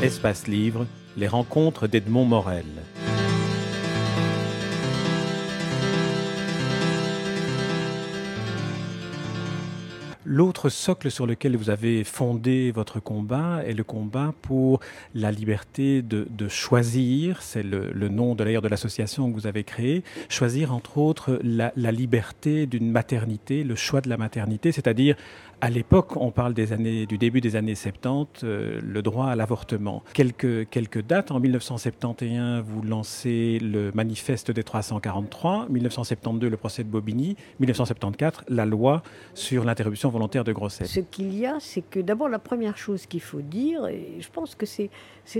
Espace Livre, les rencontres d'Edmond Morel. L'autre socle sur lequel vous avez fondé votre combat est le combat pour la liberté de, choisir, c'est le, nom de de l'association que vous avez créée, choisir entre autres la liberté d'une maternité, le choix de la maternité, c'est-à-dire à l'époque, on parle des années, du début des années 70, euh, le droit à l'avortement. Quelques, quelques dates. En 1971, vous lancez le manifeste des 343. 1972, le procès de Bobigny. 1974, la loi sur l'interruption volontaire de grossesse. Ce qu'il y a, c'est que d'abord, la première chose qu'il faut dire, et je pense que c'est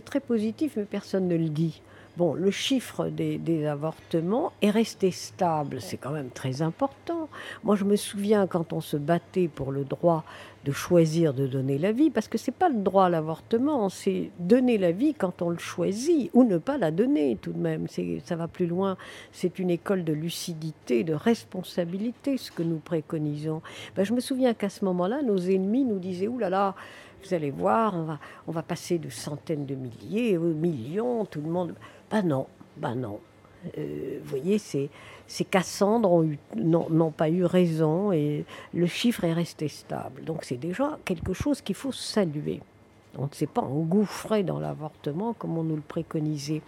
très positif, mais personne ne le dit. Bon, le chiffre des, avortements est resté stable, c'est quand même très important. Moi, je me souviens quand on se battait pour le droit de choisir de donner la vie, parce que c'est pas le droit à l'avortement, c'est donner la vie quand on le choisit, ou ne pas la donner tout de même. Ça va plus loin. C'est une école de lucidité, de responsabilité, ce que nous préconisons. Ben, je me souviens qu'à ce moment-là, nos ennemis nous disaient, Ouh là là, vous allez voir, on va, on va passer de centaines de milliers aux millions, tout le monde. Ben non, ben non. Euh, vous voyez, ces, ces Cassandres n'ont pas eu raison et le chiffre est resté stable. Donc c'est déjà quelque chose qu'il faut saluer. On ne s'est pas engouffré dans l'avortement comme on nous le préconisait.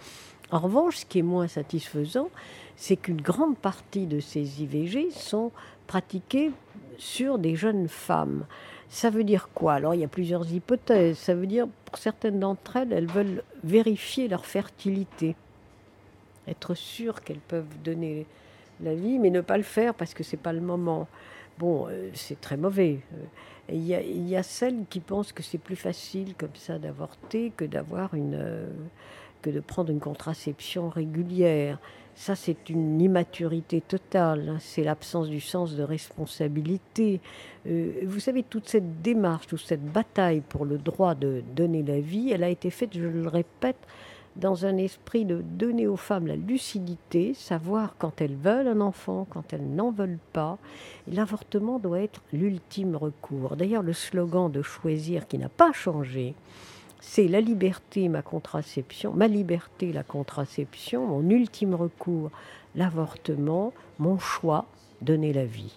En revanche, ce qui est moins satisfaisant, c'est qu'une grande partie de ces IVG sont pratiquées sur des jeunes femmes. Ça veut dire quoi? Alors il y a plusieurs hypothèses. Ça veut dire, pour certaines d'entre elles, elles veulent vérifier leur fertilité, être sûres qu'elles peuvent donner la vie, mais ne pas le faire parce que c'est pas le moment. Bon, euh, c'est très mauvais. Euh, il y, y, a celles qui pensent que c'est plus facile comme ça d'avorter que d'avoir une, euh, que de prendre une contraception régulière. Ça, c'est une immaturité totale, hein. c'est l'absence du sens de responsabilité. Euh, vous savez, toute cette démarche, toute cette bataille pour le droit de donner la vie, elle a été faite, je le répète, dans un esprit de donner aux femmes la lucidité, savoir quand elles veulent un enfant, quand elles n'en veulent pas. L'avortement doit être l'ultime recours. D'ailleurs, le slogan de choisir qui n'a pas changé, c'est la liberté, ma contraception, ma liberté, la contraception, mon ultime recours, l'avortement, mon choix, donner la vie.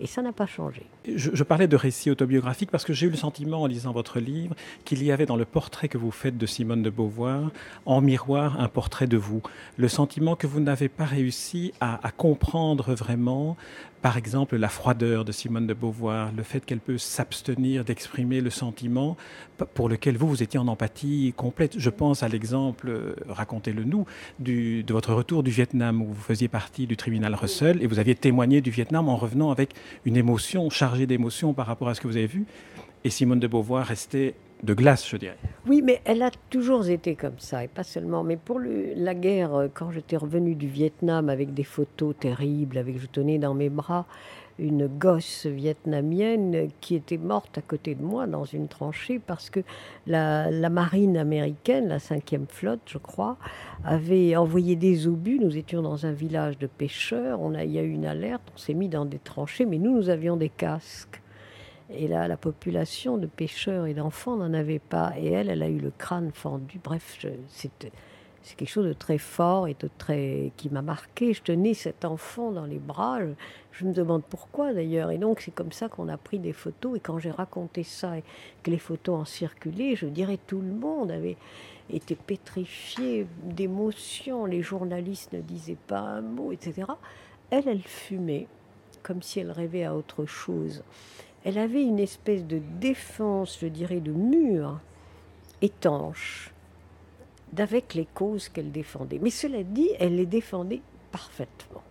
Et ça n'a pas changé. Je, parlais de récit autobiographique parce que j'ai eu le sentiment en lisant votre livre qu'il y avait dans le portrait que vous faites de Simone de Beauvoir, en miroir, un portrait de vous. Le sentiment que vous n'avez pas réussi à, à comprendre vraiment par exemple, la froideur de Simone de Beauvoir, le fait qu'elle peut s'abstenir d'exprimer le sentiment pour lequel vous, vous étiez en empathie complète. Je pense à l'exemple, euh, racontez-le nous, du, de votre retour du Vietnam, où vous faisiez partie du tribunal Russell et vous aviez témoigné du Vietnam en revenant avec une émotion, chargée d'émotion par rapport à ce que vous avez vu. Et Simone de Beauvoir restait de glace, je dirais. Oui, mais elle a toujours été comme ça, et pas seulement. Mais pour la guerre, euh, quand j'étais revenue du Vietnam avec des photos terribles, avec je tenais dans mes bras une gosse vietnamienne qui était morte à côté de moi dans une tranchée parce que la, marine américaine, la cinquième flotte, je crois, avait envoyé des obus. Nous étions dans un village de pêcheurs. On il y a eu une alerte. On s'est mis dans des tranchées, mais nous, nous avions des casques. Et là, la population de pêcheurs et d'enfants n'en avait pas. Et elle, elle a eu le crâne fendu. Bref, c'est quelque chose de très fort et de très qui m'a marqué. Je tenais cet enfant dans les bras. Je, me demande pourquoi d'ailleurs. Et donc c'est comme ça qu'on a pris des photos. Et quand j'ai raconté ça et que les photos en circulaient, je dirais tout le monde avait été pétrifié d'émotion. Les journalistes ne disaient pas un mot, etc. Elle, elle fumait comme si elle rêvait à autre chose elle avait une espèce de défense, je dirais, de mur étanche d'avec les causes qu'elle défendait. Mais cela dit, elle les défendait parfaitement,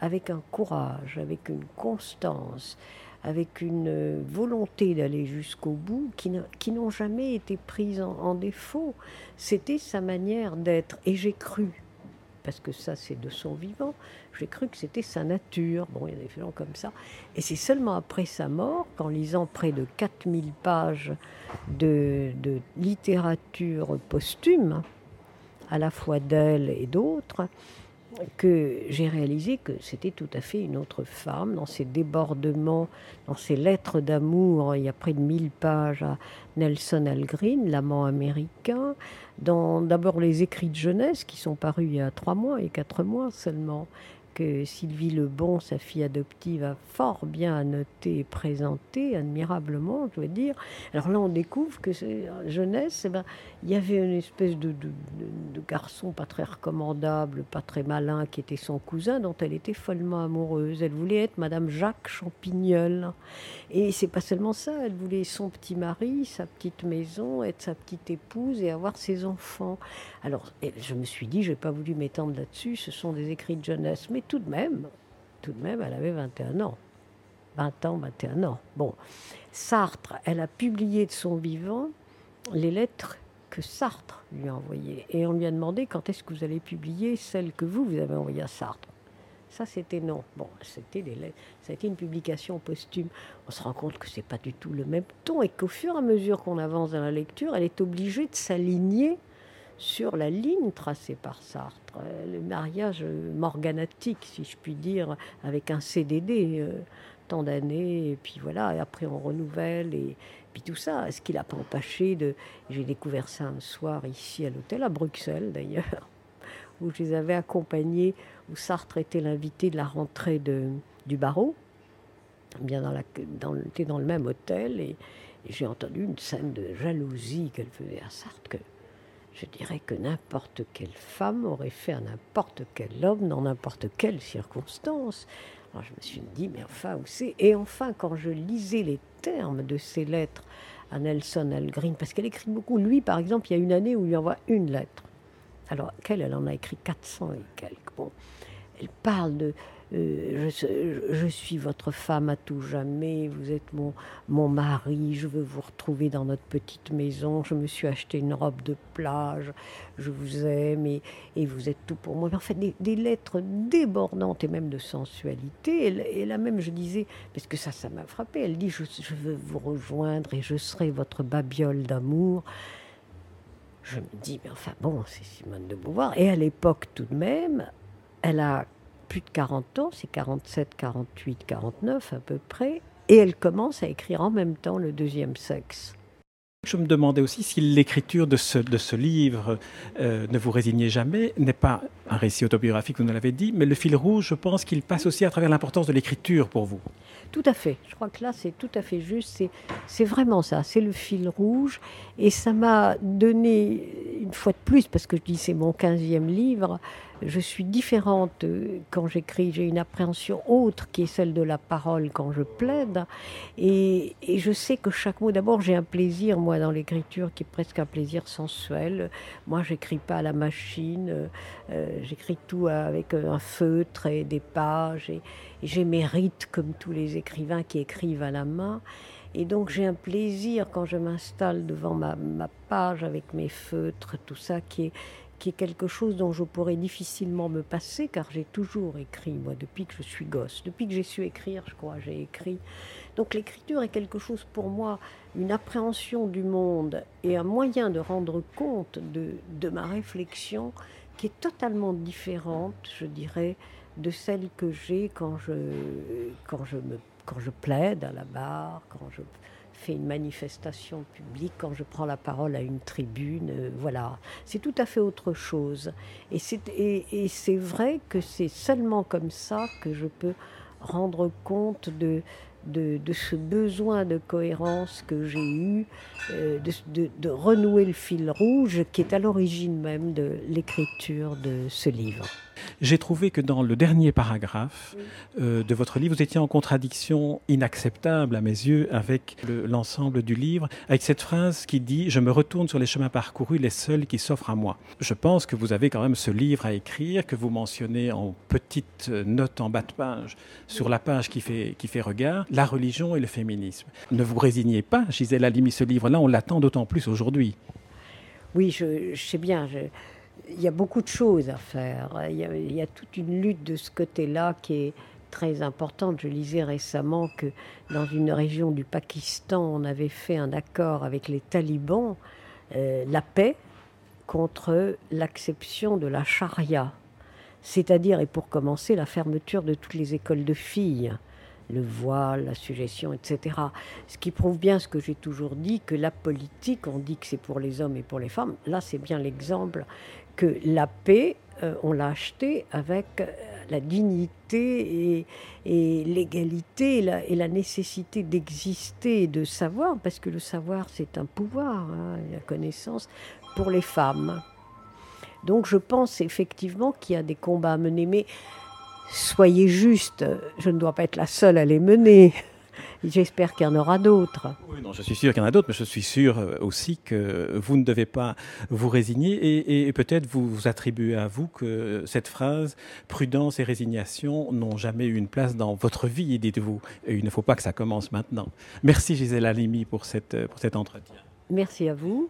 avec un courage, avec une constance, avec une volonté d'aller jusqu'au bout qui n'ont jamais été prises en défaut. C'était sa manière d'être. Et j'ai cru parce que ça c'est de son vivant. J'ai cru que c'était sa nature. Bon, il y a des gens comme ça. Et c'est seulement après sa mort, qu'en lisant près de 4000 pages de, littérature posthume, à la fois d'elle et d'autres, que j'ai réalisé que c'était tout à fait une autre femme dans ses débordements, dans ses lettres d'amour. Il y a près de 1000 pages à Nelson Algren, l'amant américain, dans d'abord les écrits de jeunesse qui sont parus il y a trois mois et quatre mois seulement, Sylvie Lebon, sa fille adoptive, a fort bien annoté et présenté, admirablement, je veux dire. Alors là, on découvre que c'est jeunesse, eh ben, il y avait une espèce de, garçon pas très recommandable, pas très malin, qui était son cousin, dont elle était follement amoureuse. Elle voulait être Madame Jacques Champignol. Et c'est pas seulement ça, elle voulait son petit mari, sa petite maison, être sa petite épouse et avoir ses enfants. Alors, je me suis dit, je n'ai pas voulu m'étendre là-dessus, ce sont des écrits de jeunesse. Mais tout de même, tout de même, elle avait 21 ans. 20 ans, 21 ans. Bon, Sartre, elle a publié de son vivant les lettres que Sartre lui a envoyées. Et on lui a demandé quand est-ce que vous allez publier celles que vous, vous avez envoyées à Sartre. Ça, c'était non. Bon, c'était des lettres. Ça a été une publication posthume. On se rend compte que c'est pas du tout le même ton et qu'au fur et à mesure qu'on avance dans la lecture, elle est obligée de s'aligner sur la ligne tracée par Sartre, euh, le mariage morganatique, si je puis dire, avec un CDD, euh, tant d'années, et puis voilà, et après on renouvelle, et puis tout ça. Ce qui n'a pas empêché de. J'ai découvert ça un soir ici à l'hôtel, à Bruxelles d'ailleurs, où je les avais accompagnés, où Sartre était l'invité de la rentrée de, du barreau, bien dans, la, le même hôtel, et, j'ai entendu une scène de jalousie qu'elle faisait à Sartre. Je dirais que n'importe quelle femme aurait fait à n'importe quel homme dans n'importe quelle circonstance. Alors je me suis dit, mais enfin, où c'est? Et enfin, quand je lisais les termes de ces lettres à Nelson Algren, parce qu'elle écrit beaucoup. Lui, par exemple, il y a une année où il lui envoie une lettre. Alors, qu'elle, elle en a écrit 400 et quelques. Bon, elle parle de, euh, je, suis votre femme à tout jamais, vous êtes mon, mon mari, je veux vous retrouver dans notre petite maison, je me suis acheté une robe de plage, je vous aime et, et vous êtes tout pour moi. en fait, des, lettres débordantes et même de sensualité. Et, là même, je disais, parce que ça, ça m'a frappé, elle dit, je, je veux vous rejoindre et je serai votre babiole d'amour je me dis, mais enfin bon, c'est Simone de Beauvoir. Et à l'époque tout de même, elle a plus de 40 ans, c'est 47, 48, 49 à peu près, et elle commence à écrire en même temps le deuxième sexe. Je me demandais aussi si l'écriture de ce, de ce livre, euh, Ne vous résignez jamais, n'est pas un récit autobiographique, vous nous l'avez dit, mais le fil rouge, je pense qu'il passe aussi à travers l'importance de l'écriture pour vous. Tout à fait. Je crois que là, c'est tout à fait juste. C'est vraiment ça. C'est le fil rouge. Et ça m'a donné, une fois de plus, parce que je dis c'est mon 15e livre, je suis différente euh, quand j'écris. J'ai une appréhension autre qui est celle de la parole quand je plaide. Et, je sais que chaque mot, d'abord, j'ai un plaisir, moi, dans l'écriture qui est presque un plaisir sensuel. Moi, j'écris pas à la machine. Euh, j'écris tout avec un feutre et des pages. Et, j'ai mes rites comme tous les écrivains qui écrivent à la main. Et donc j'ai un plaisir quand je m'installe devant ma, ma, page avec mes feutres, tout ça qui est, qui est quelque chose dont je pourrais difficilement me passer, car j'ai toujours écrit, moi, depuis que je suis gosse. Depuis que j'ai su écrire, je crois, j'ai écrit. Donc l'écriture est quelque chose pour moi, une appréhension du monde et un moyen de rendre compte de, de ma réflexion qui est totalement différente, je dirais, de celle que j'ai quand je, quand, je quand je plaide à la barre, quand je fais une manifestation publique, quand je prends la parole à une tribune, euh, voilà. C'est tout à fait autre chose. Et c'est, et, c'est vrai que c'est seulement comme ça que je peux rendre compte de, de, de, ce besoin de cohérence que j'ai eu, euh, de, de, renouer le fil rouge qui est à l'origine même de l'écriture de ce livre. J'ai trouvé que dans le dernier paragraphe euh, de votre livre, vous étiez en contradiction inacceptable à mes yeux avec l'ensemble du livre, avec cette phrase qui dit ⁇ Je me retourne sur les chemins parcourus, les seuls qui s'offrent à moi ⁇ Je pense que vous avez quand même ce livre à écrire, que vous mentionnez en petite note en bas de page, sur la page qui fait, qui fait regard, la religion et le féminisme. Ne vous résignez pas, Gisèle Halimi, ce livre-là, on l'attend d'autant plus aujourd'hui. Oui, je, sais bien. Il y a beaucoup de choses à faire. Il y a, toute une lutte de ce côté-là qui est très importante. Je lisais récemment que dans une région du Pakistan, on avait fait un accord avec les talibans, euh, la paix contre l'acception de la charia. c'est-à-dire, et pour commencer, la fermeture de toutes les écoles de filles le voile, la suggestion, etc. Ce qui prouve bien ce que j'ai toujours dit, que la politique, on dit que c'est pour les hommes et pour les femmes. Là, c'est bien l'exemple que la paix, euh, on l'a achetée avec euh, la dignité et, l'égalité et la, nécessité d'exister et de savoir, parce que le savoir, c'est un pouvoir, hein, la connaissance, pour les femmes. Donc je pense effectivement qu'il y a des combats à mener, mais soyez juste, je ne dois pas être la seule à les mener. J'espère qu'il y en aura d'autres. Oui, non, je suis sûr qu'il y en a d'autres, mais je suis sûr euh, aussi que vous ne devez pas vous résigner et, peut-être vous, vous attribuer à vous que cette phrase prudence et résignation n'ont jamais eu une place dans votre vie, dites-vous. Et il ne faut pas que ça commence maintenant. Merci Gisèle Halimi pour, cette, pour cet entretien. Merci à vous.